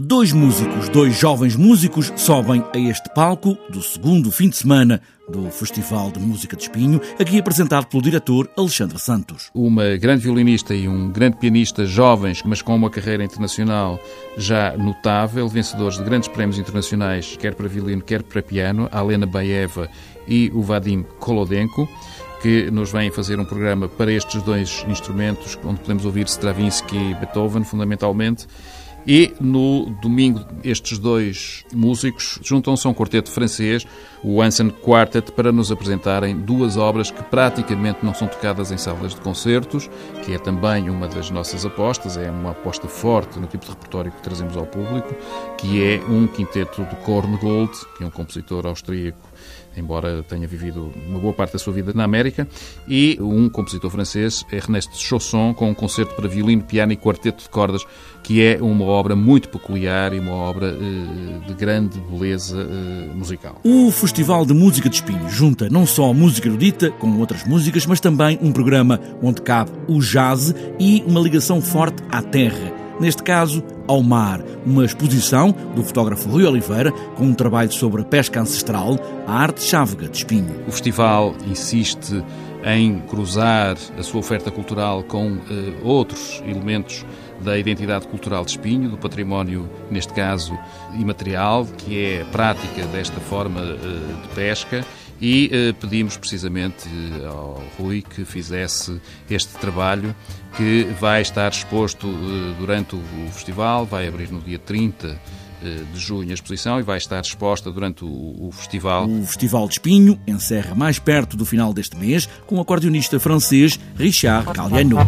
Dois músicos, dois jovens músicos, sobem a este palco do segundo fim de semana do Festival de Música de Espinho, aqui apresentado pelo diretor Alexandre Santos. Uma grande violinista e um grande pianista jovens, mas com uma carreira internacional já notável, vencedores de grandes prémios internacionais, quer para violino, quer para piano, a Helena Baeva e o Vadim Kolodenko que nos vêm fazer um programa para estes dois instrumentos, onde podemos ouvir Stravinsky e Beethoven, fundamentalmente. E no domingo, estes dois músicos juntam-se a um quarteto francês, o Hansen Quartet, para nos apresentarem duas obras que praticamente não são tocadas em salas de concertos, que é também uma das nossas apostas, é uma aposta forte no tipo de repertório que trazemos ao público, que é um quinteto de Korngold, que é um compositor austríaco embora tenha vivido uma boa parte da sua vida na América, e um compositor francês, Ernest Chausson, com um concerto para violino, piano e quarteto de cordas, que é uma obra muito peculiar e uma obra eh, de grande beleza eh, musical. O Festival de Música de Espinho junta não só música erudita com outras músicas, mas também um programa onde cabe o jazz e uma ligação forte à terra neste caso ao mar, uma exposição do fotógrafo Rui Oliveira com um trabalho sobre a pesca ancestral, a arte chávega de espinho. O festival insiste em cruzar a sua oferta cultural com uh, outros elementos da identidade cultural de Espinho, do património, neste caso, imaterial, que é a prática desta forma uh, de pesca e eh, pedimos precisamente eh, ao Rui que fizesse este trabalho que vai estar exposto eh, durante o, o festival, vai abrir no dia 30 eh, de junho a exposição e vai estar exposta durante o, o, festival. O Festival de Espinho encerra mais perto do final deste mês com o acordeonista francês Richard Galliano.